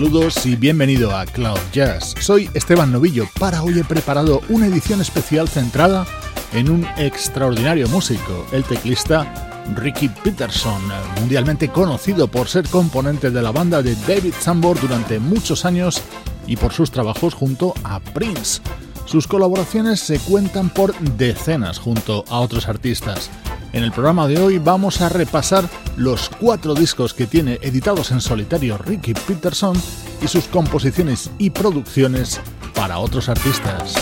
Saludos y bienvenido a Cloud Jazz. Soy Esteban Novillo. Para hoy he preparado una edición especial centrada en un extraordinario músico, el teclista Ricky Peterson, mundialmente conocido por ser componente de la banda de David Sambor durante muchos años y por sus trabajos junto a Prince. Sus colaboraciones se cuentan por decenas junto a otros artistas. En el programa de hoy vamos a repasar los cuatro discos que tiene editados en solitario Ricky Peterson y sus composiciones y producciones para otros artistas.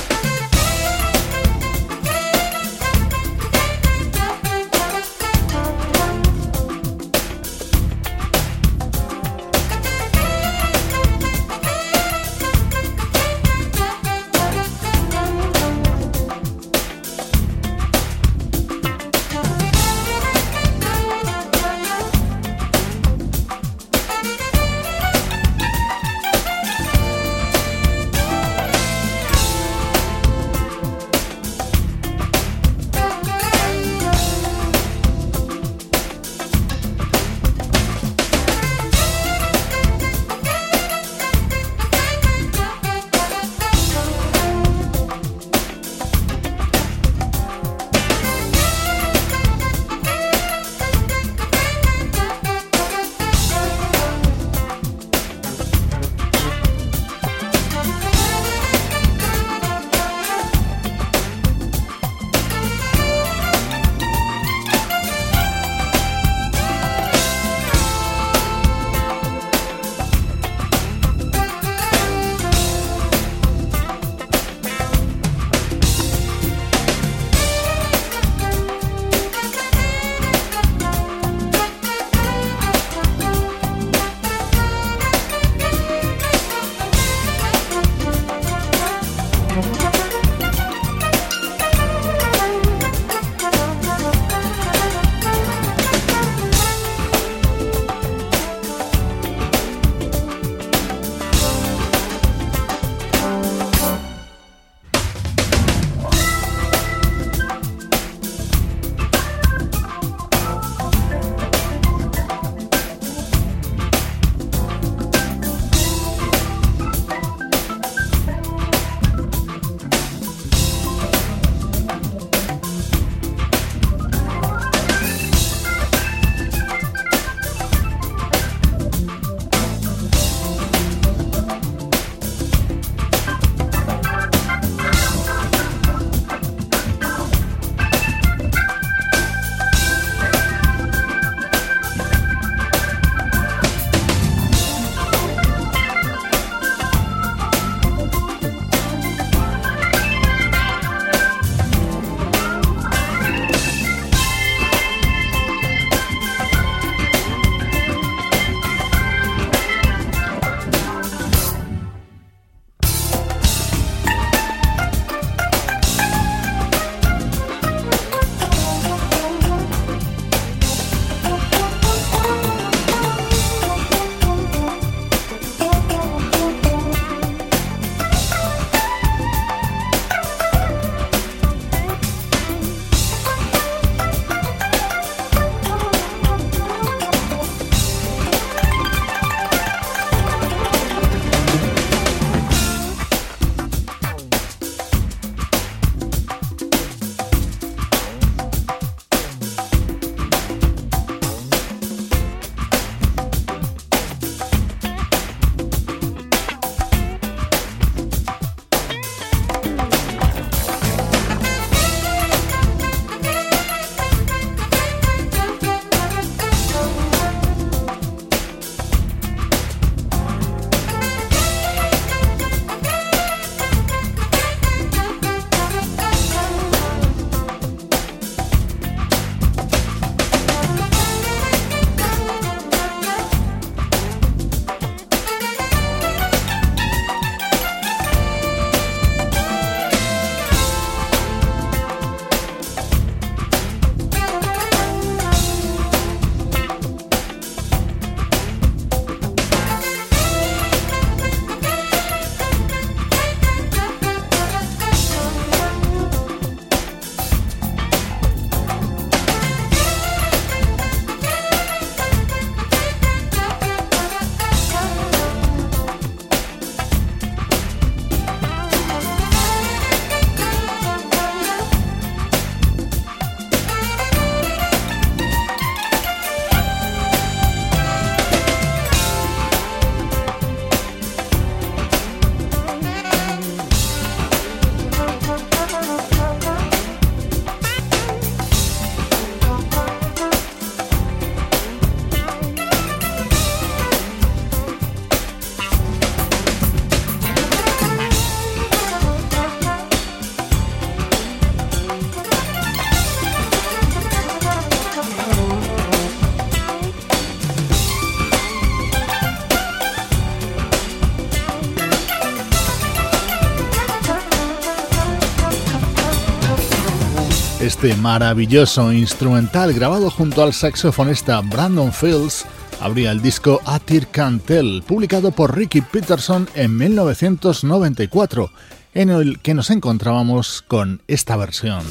Este maravilloso instrumental grabado junto al saxofonista Brandon Fields abría el disco Atir Cantel, publicado por Ricky Peterson en 1994, en el que nos encontrábamos con esta versión.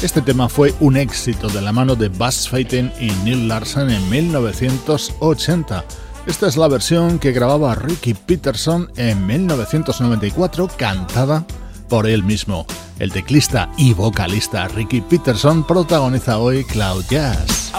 Este tema fue un éxito de la mano de Buzz Feiten y Neil Larson en 1980. Esta es la versión que grababa Ricky Peterson en 1994, cantada por él mismo. El teclista y vocalista Ricky Peterson protagoniza hoy Cloud Jazz.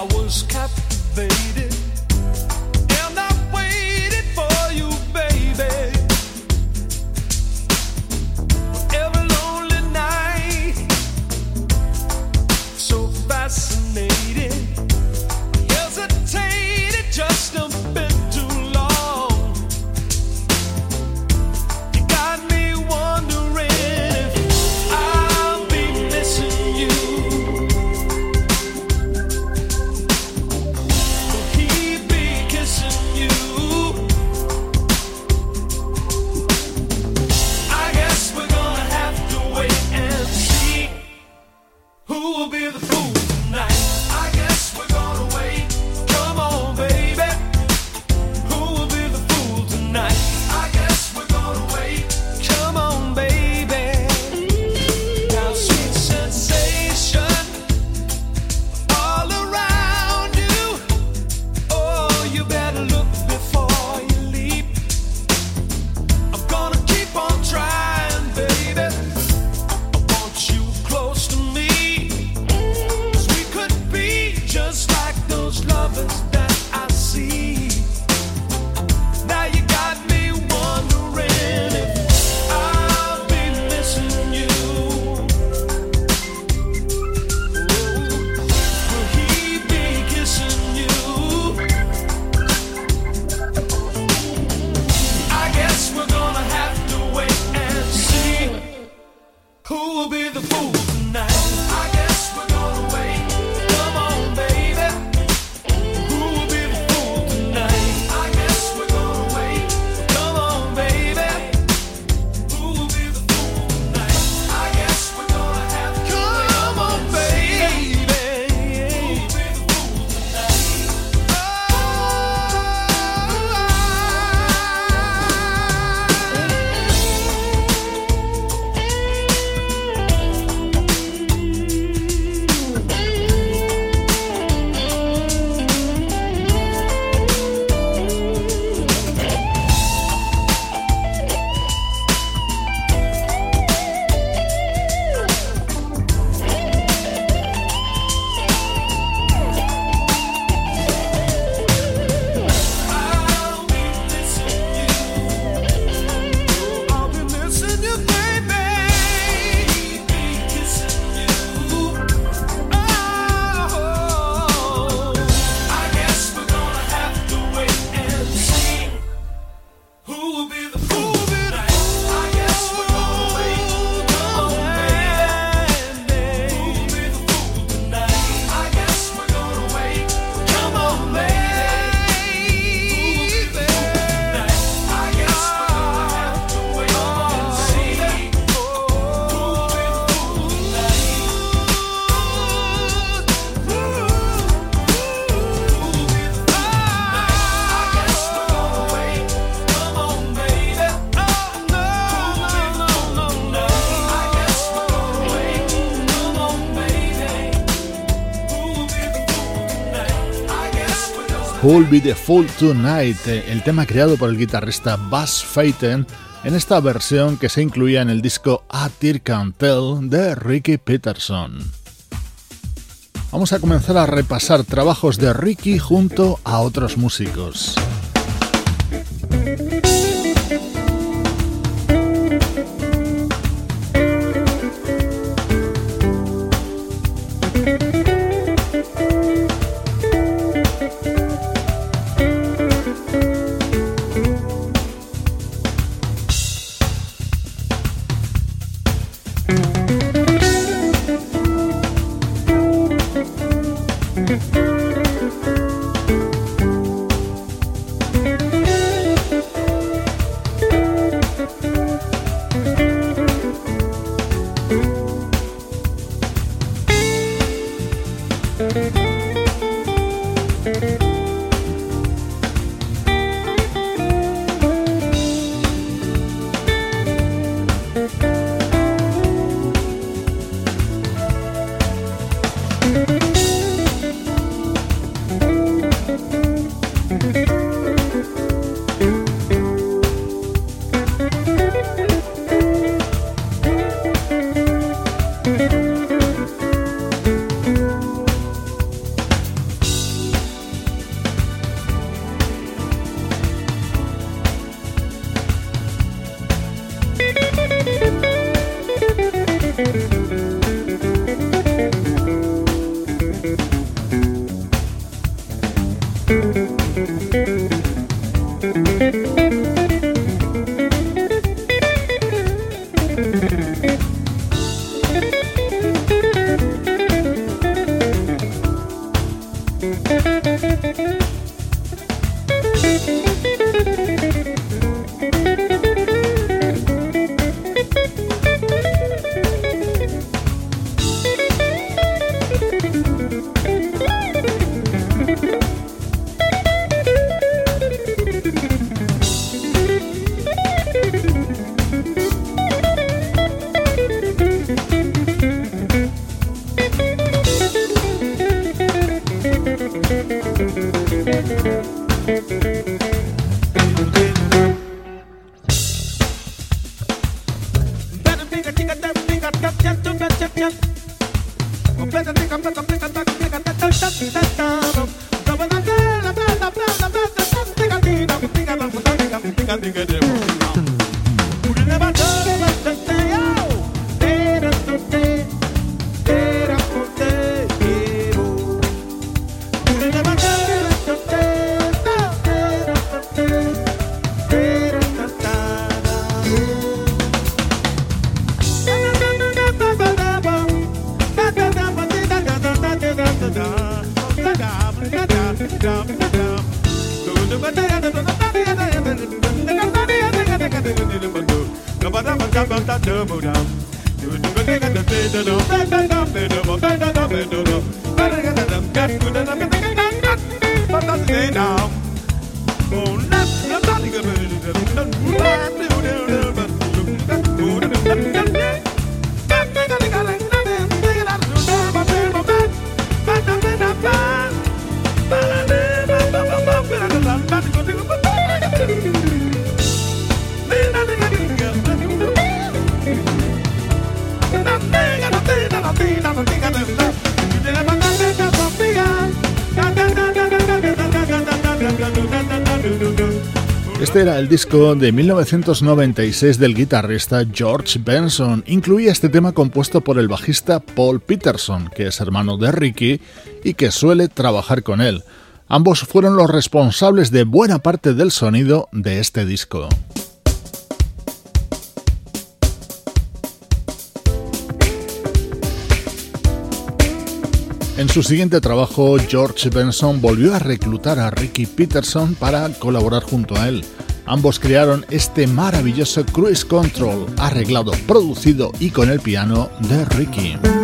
Who'll Be the Fool Tonight, el tema creado por el guitarrista Buzz Feiten en esta versión que se incluía en el disco A Tear Can Tell de Ricky Peterson. Vamos a comenzar a repasar trabajos de Ricky junto a otros músicos. El disco de 1996 del guitarrista George Benson. Incluía este tema compuesto por el bajista Paul Peterson, que es hermano de Ricky y que suele trabajar con él. Ambos fueron los responsables de buena parte del sonido de este disco. En su siguiente trabajo, George Benson volvió a reclutar a Ricky Peterson para colaborar junto a él. Ambos crearon este maravilloso Cruise Control, arreglado, producido y con el piano de Ricky.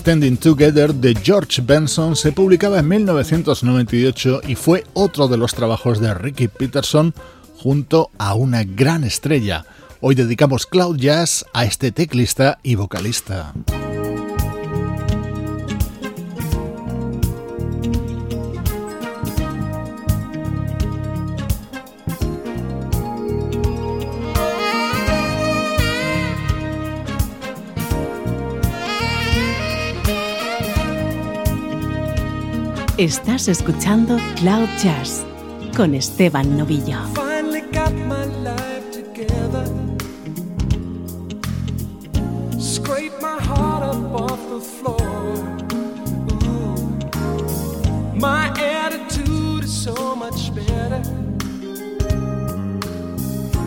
Standing Together de George Benson se publicaba en 1998 y fue otro de los trabajos de Ricky Peterson junto a una gran estrella. Hoy dedicamos Cloud Jazz a este teclista y vocalista. Estás escuchando Cloud Jazz con Esteban Novillo. Finally got my life together. Scrape my heart up off the floor. My attitude is so much better.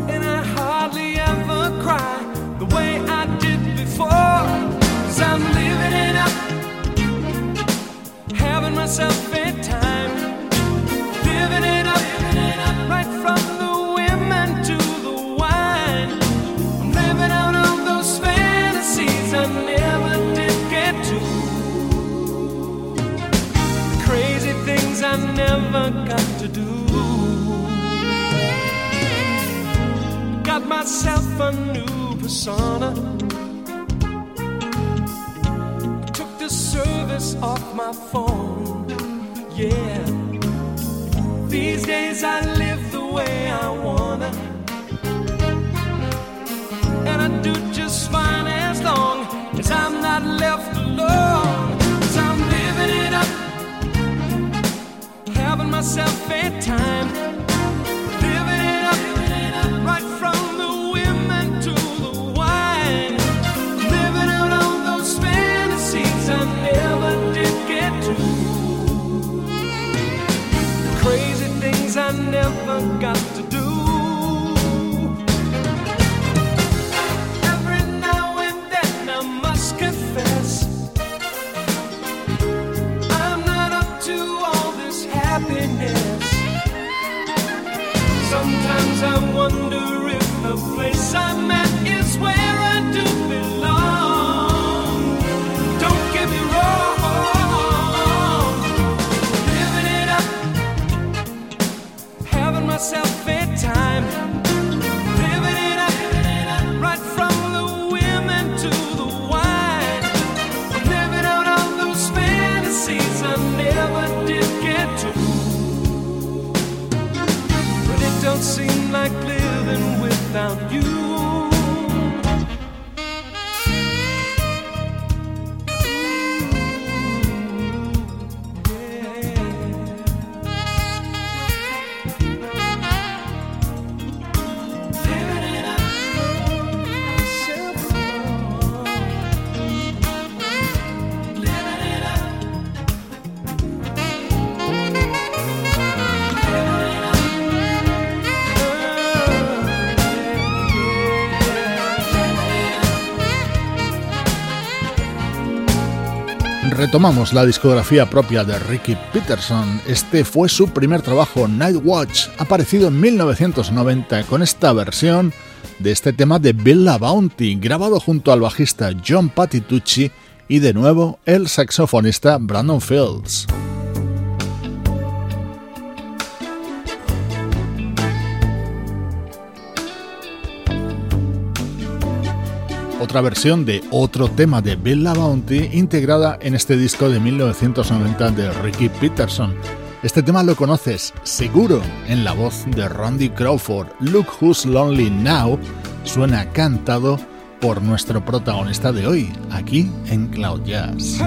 And I hardly ever cry the way I did before. Cause I'm living it up having myself a new persona. Took the service off my phone. Yeah. These days I live the way I wanna. And I do just fine as long as I'm not left alone. Cause I'm living it up. Having myself a time. Never got Retomamos la discografía propia de Ricky Peterson. Este fue su primer trabajo, Night Watch, aparecido en 1990 con esta versión de este tema de Bella Bounty, grabado junto al bajista John Patitucci y de nuevo el saxofonista Brandon Fields. Otra versión de otro tema de Bella Bounty integrada en este disco de 1990 de Ricky Peterson. Este tema lo conoces seguro en la voz de Randy Crawford. Look Who's Lonely Now suena cantado por nuestro protagonista de hoy, aquí en Cloud Jazz.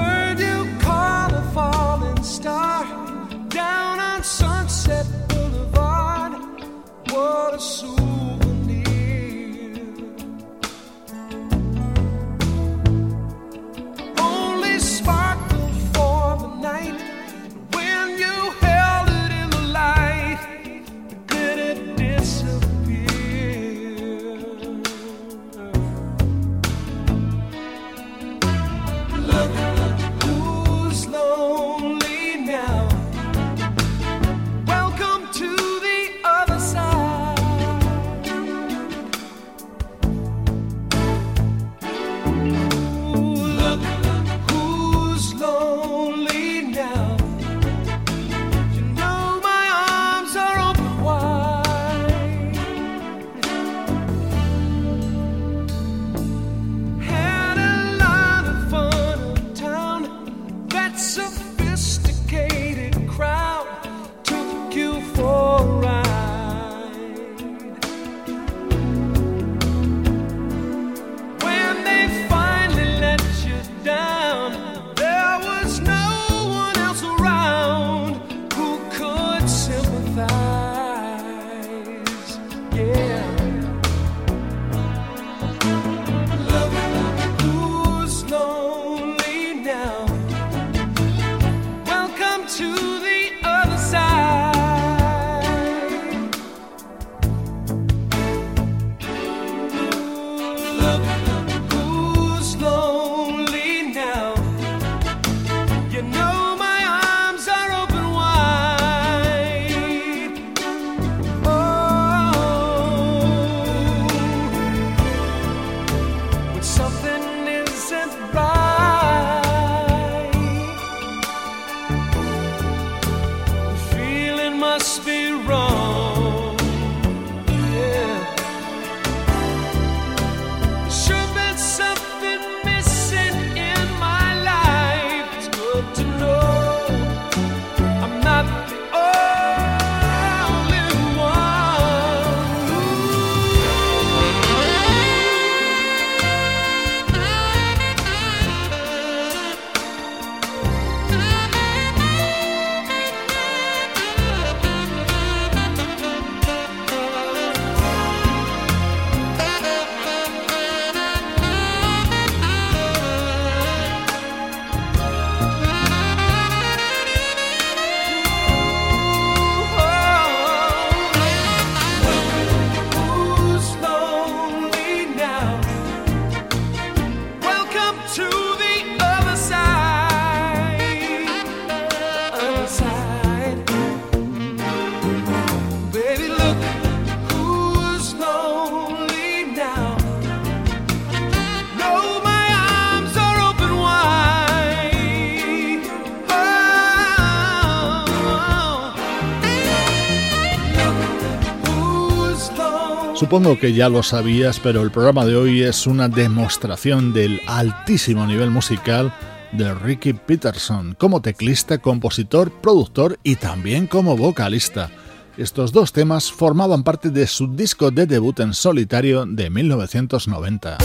Supongo que ya lo sabías, pero el programa de hoy es una demostración del altísimo nivel musical de Ricky Peterson, como teclista, compositor, productor y también como vocalista. Estos dos temas formaban parte de su disco de debut en solitario de 1990.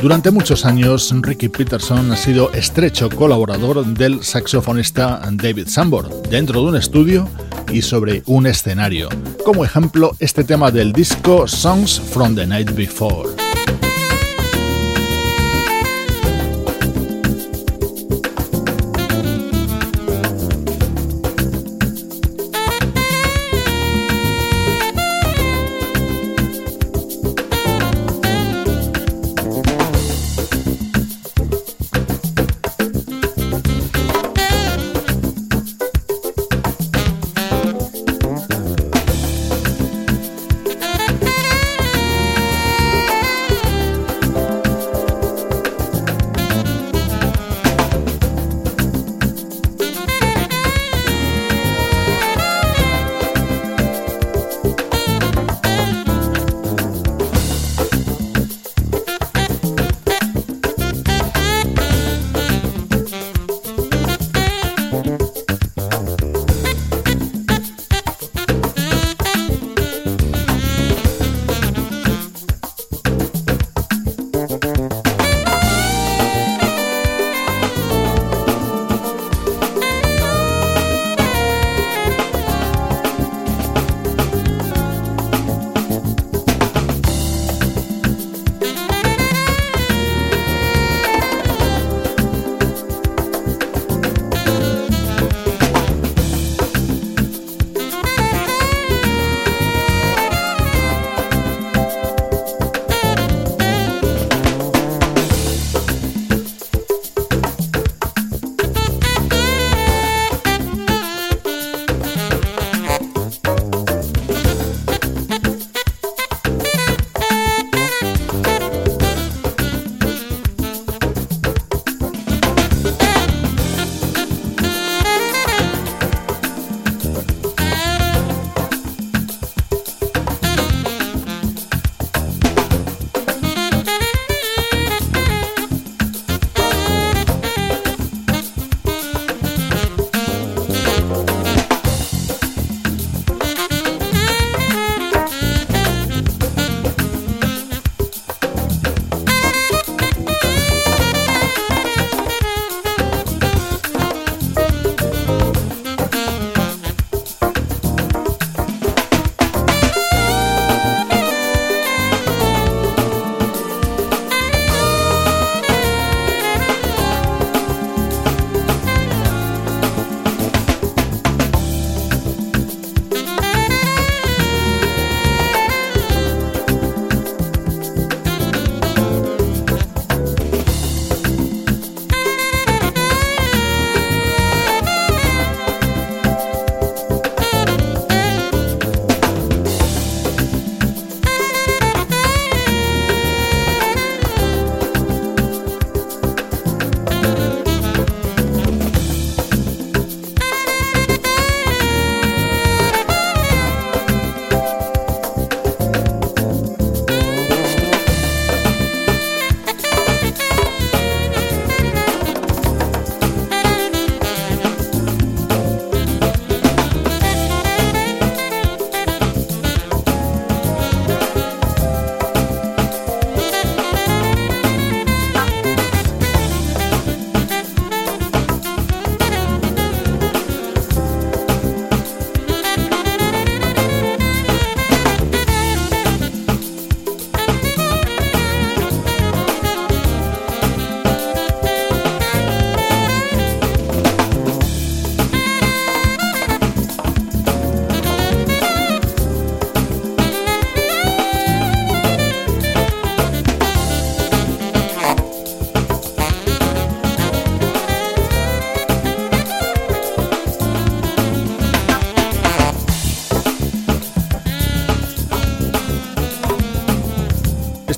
Durante muchos años, Ricky Peterson ha sido estrecho colaborador del saxofonista David Sambor, dentro de un estudio y sobre un escenario. Como ejemplo, este tema del disco Songs from the Night Before.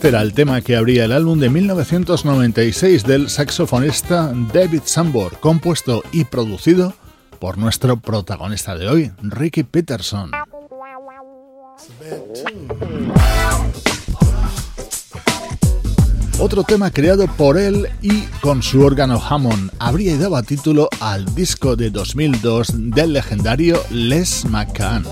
Este era el tema que abría el álbum de 1996 del saxofonista David Sambor, compuesto y producido por nuestro protagonista de hoy, Ricky Peterson. Otro tema creado por él y con su órgano Hammond habría dado título al disco de 2002 del legendario Les McCann.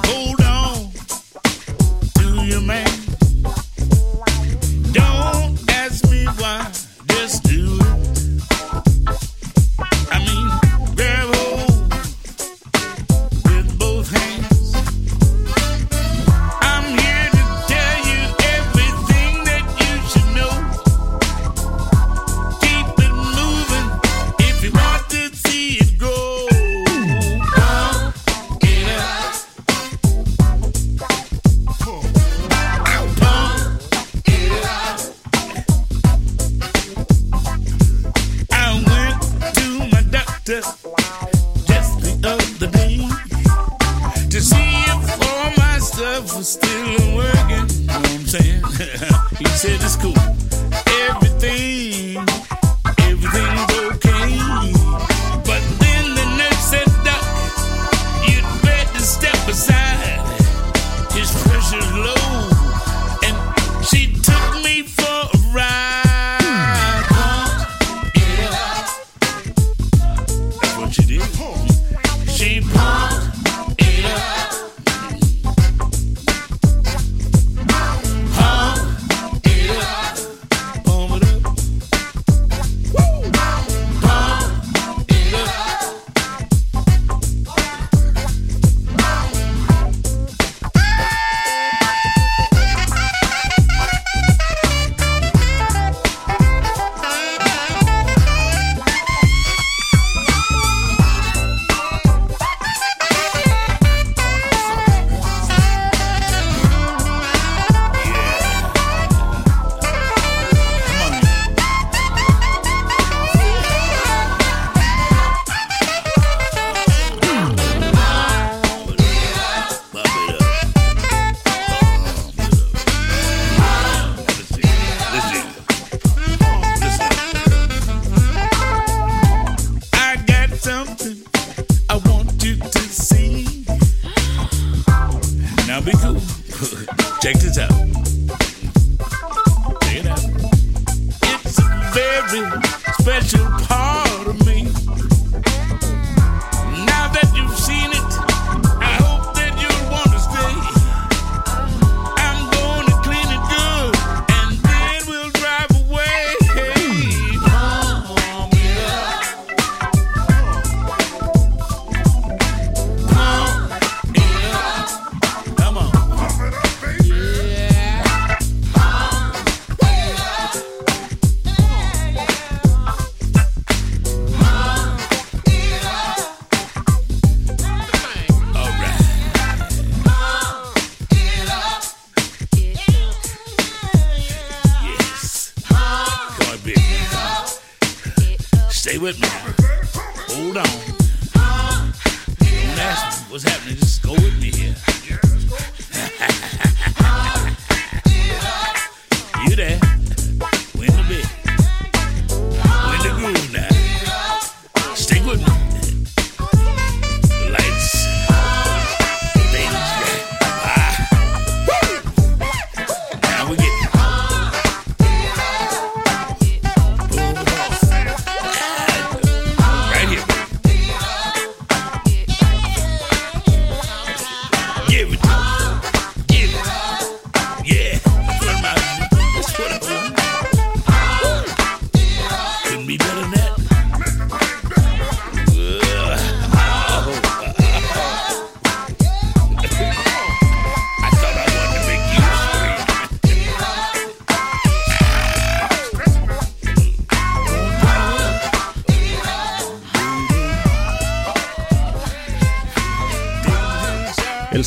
still working. You know what I'm saying? he said it's cool.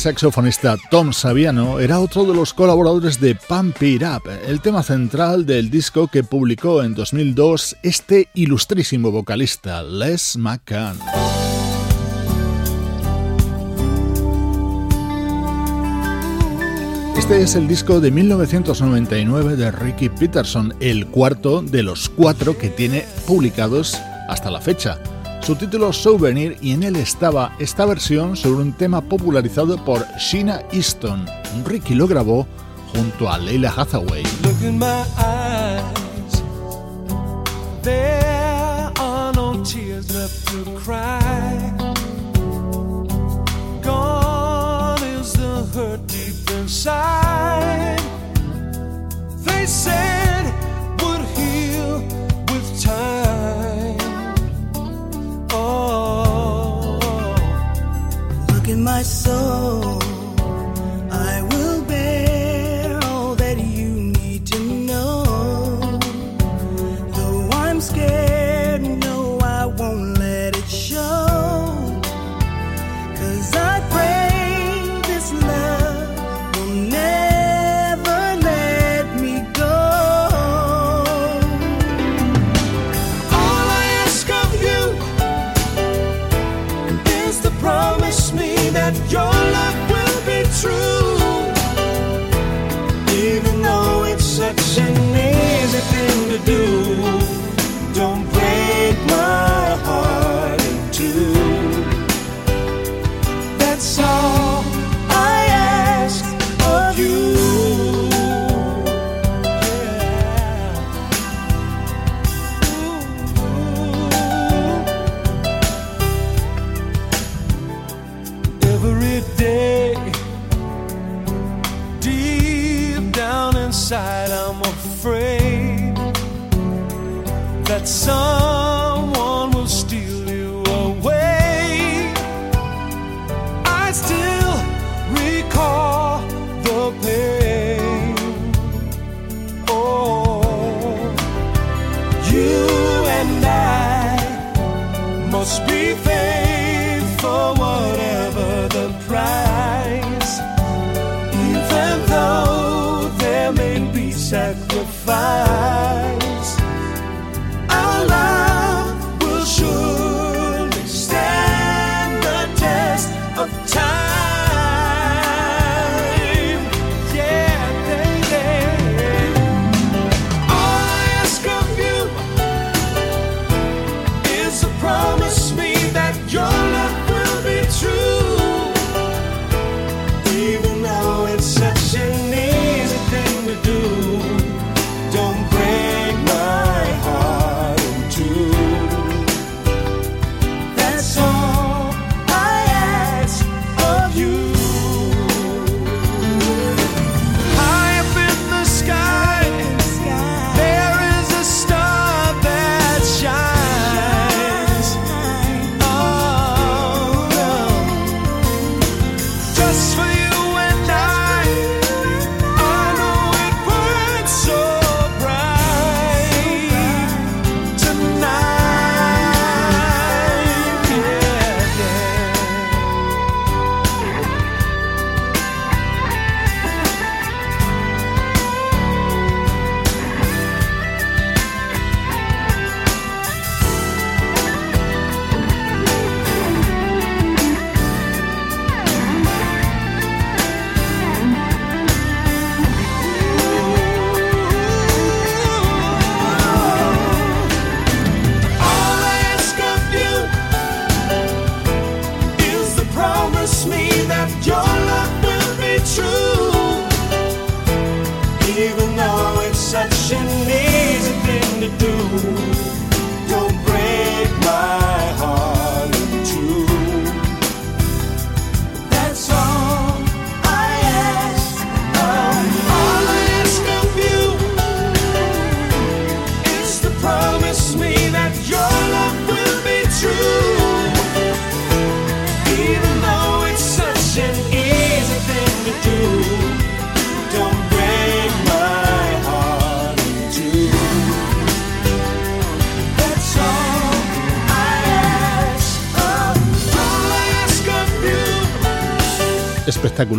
Saxofonista Tom Saviano era otro de los colaboradores de Pump It Up, el tema central del disco que publicó en 2002 este ilustrísimo vocalista Les McCann. Este es el disco de 1999 de Ricky Peterson, el cuarto de los cuatro que tiene publicados hasta la fecha su título Souvenir y en él estaba esta versión sobre un tema popularizado por Sheena Easton. Ricky lo grabó junto a Leila Hathaway. my soul. night I'm afraid that some fire.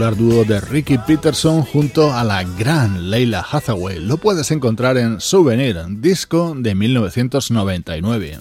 dúo de Ricky Peterson junto a la gran Leila Hathaway. Lo puedes encontrar en Souvenir, disco de 1999.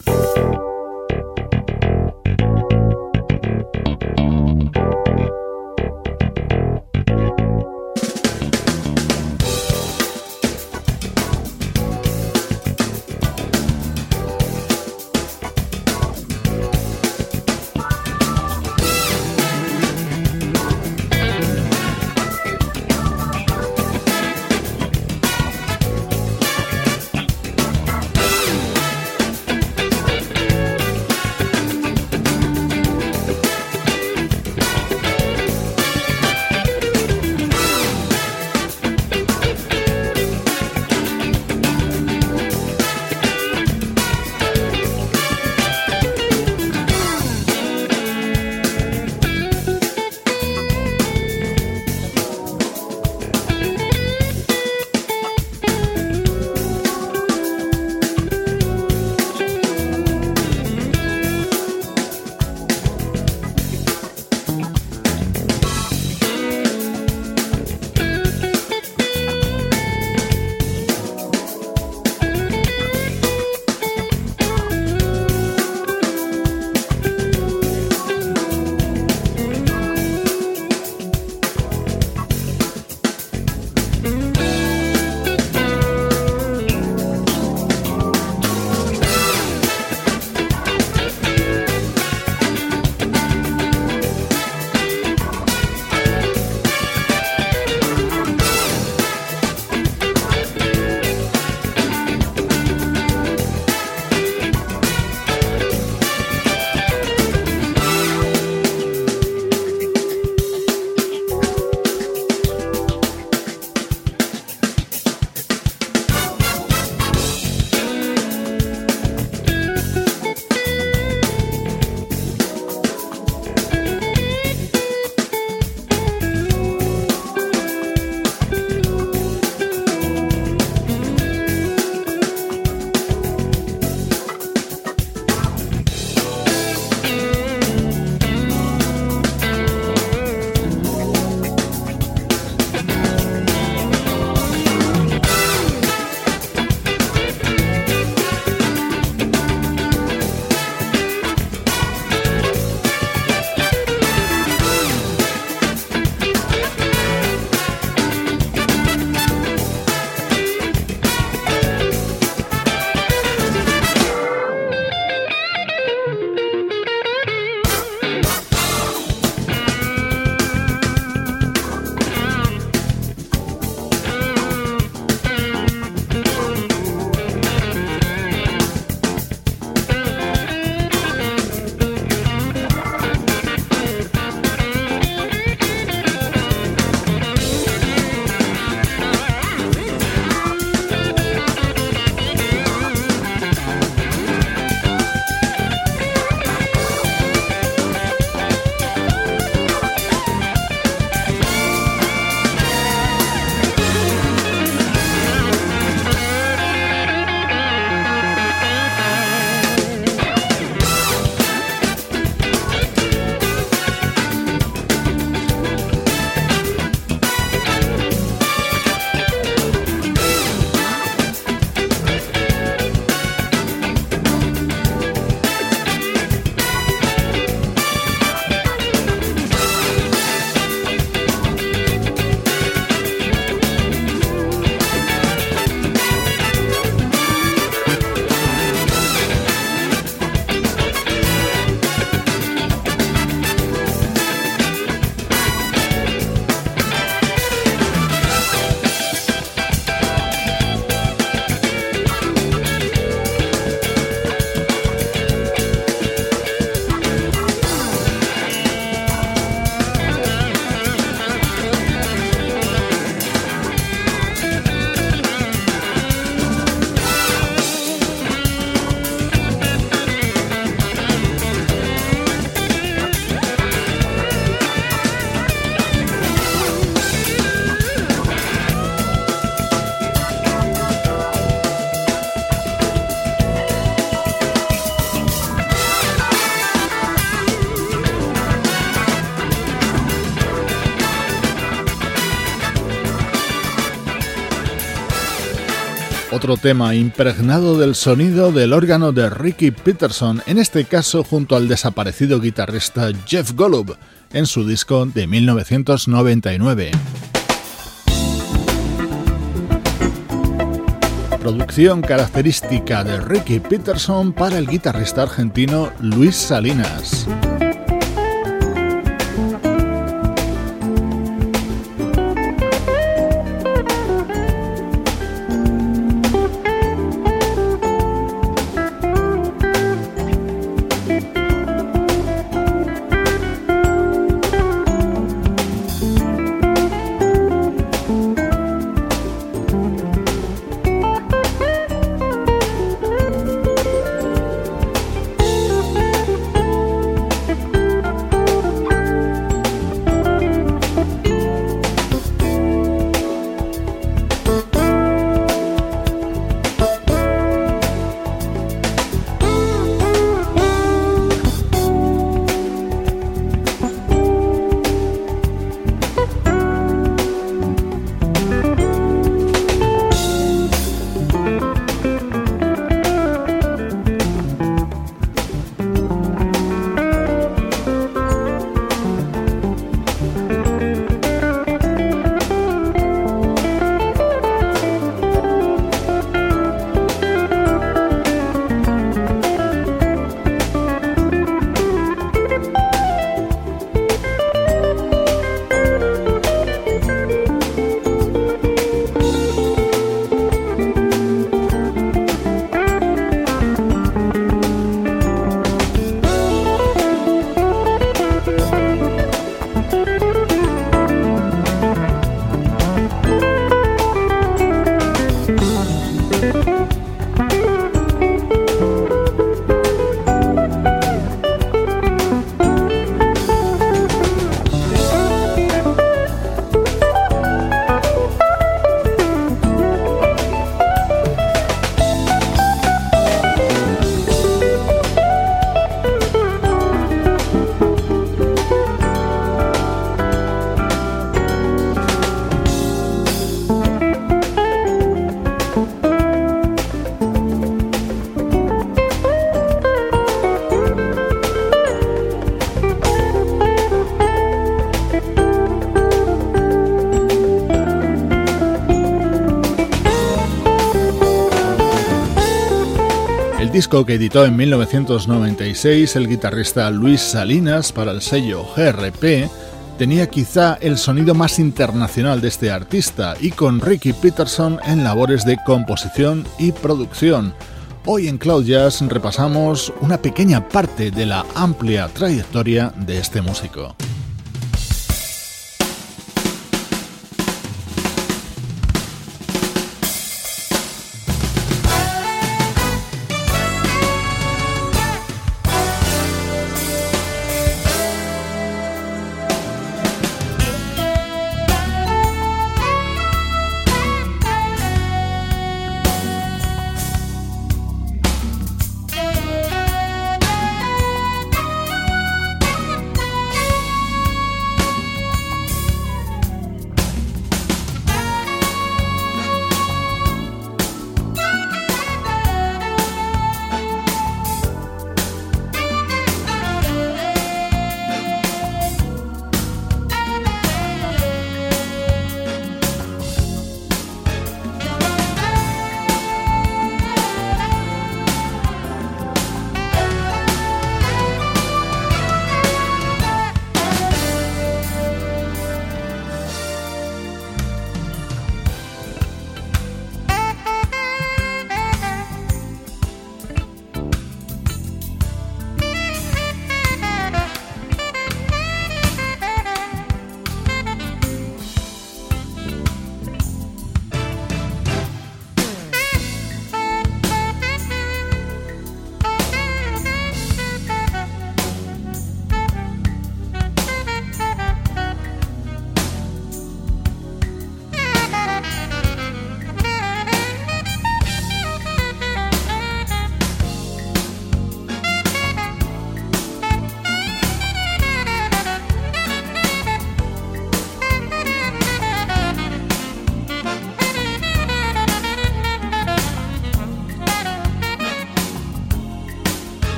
Otro tema impregnado del sonido del órgano de Ricky Peterson, en este caso junto al desaparecido guitarrista Jeff Golub, en su disco de 1999. Producción característica de Ricky Peterson para el guitarrista argentino Luis Salinas. Que editó en 1996 el guitarrista Luis Salinas para el sello GRP tenía quizá el sonido más internacional de este artista y con Ricky Peterson en labores de composición y producción. Hoy en Cloud Jazz repasamos una pequeña parte de la amplia trayectoria de este músico.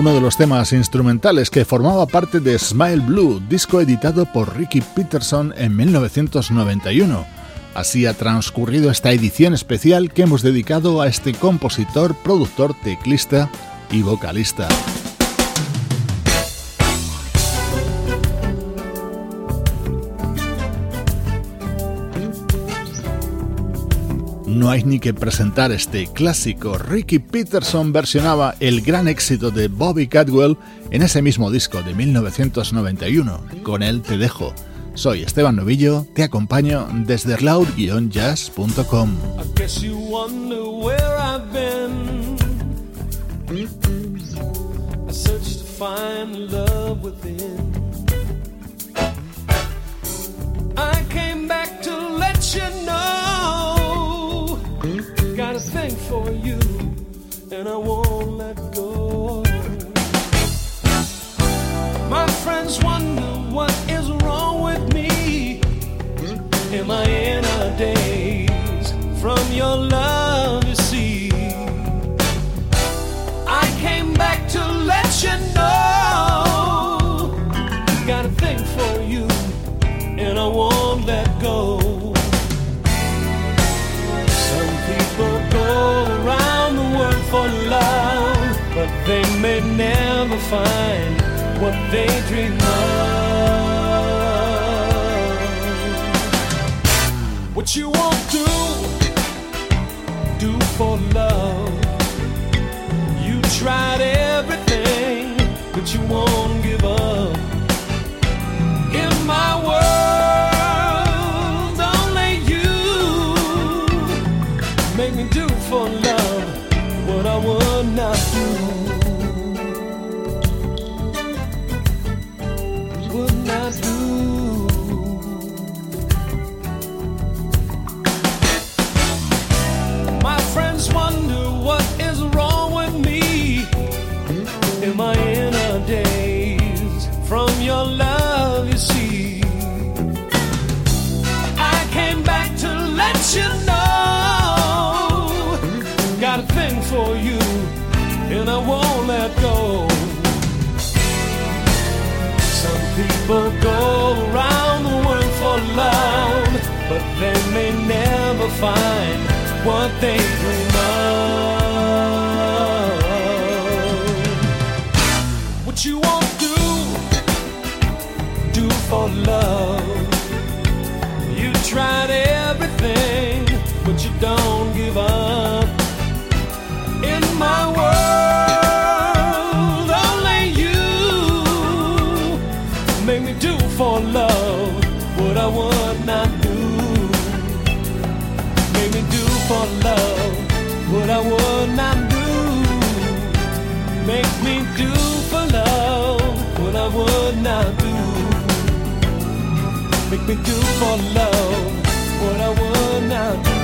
Uno de los temas instrumentales que formaba parte de Smile Blue, disco editado por Ricky Peterson en 1991. Así ha transcurrido esta edición especial que hemos dedicado a este compositor, productor, teclista y vocalista. No hay ni que presentar este clásico. Ricky Peterson versionaba el gran éxito de Bobby Cadwell en ese mismo disco de 1991. Con él te dejo. Soy Esteban Novillo, te acompaño desde cloud-jazz.com. I came back to let you know. For you, and I won't let go. My friends wonder what is wrong with me. Am I in a daze from your love? Never find what they dream of. What you won't do, do for love. You tried everything, but you won't give up. Go around the world for love, but they may never find what they dream of. What you won't do, do for love. You tried everything, but you don't give up. In my Not do. Make me do for love what I would not do.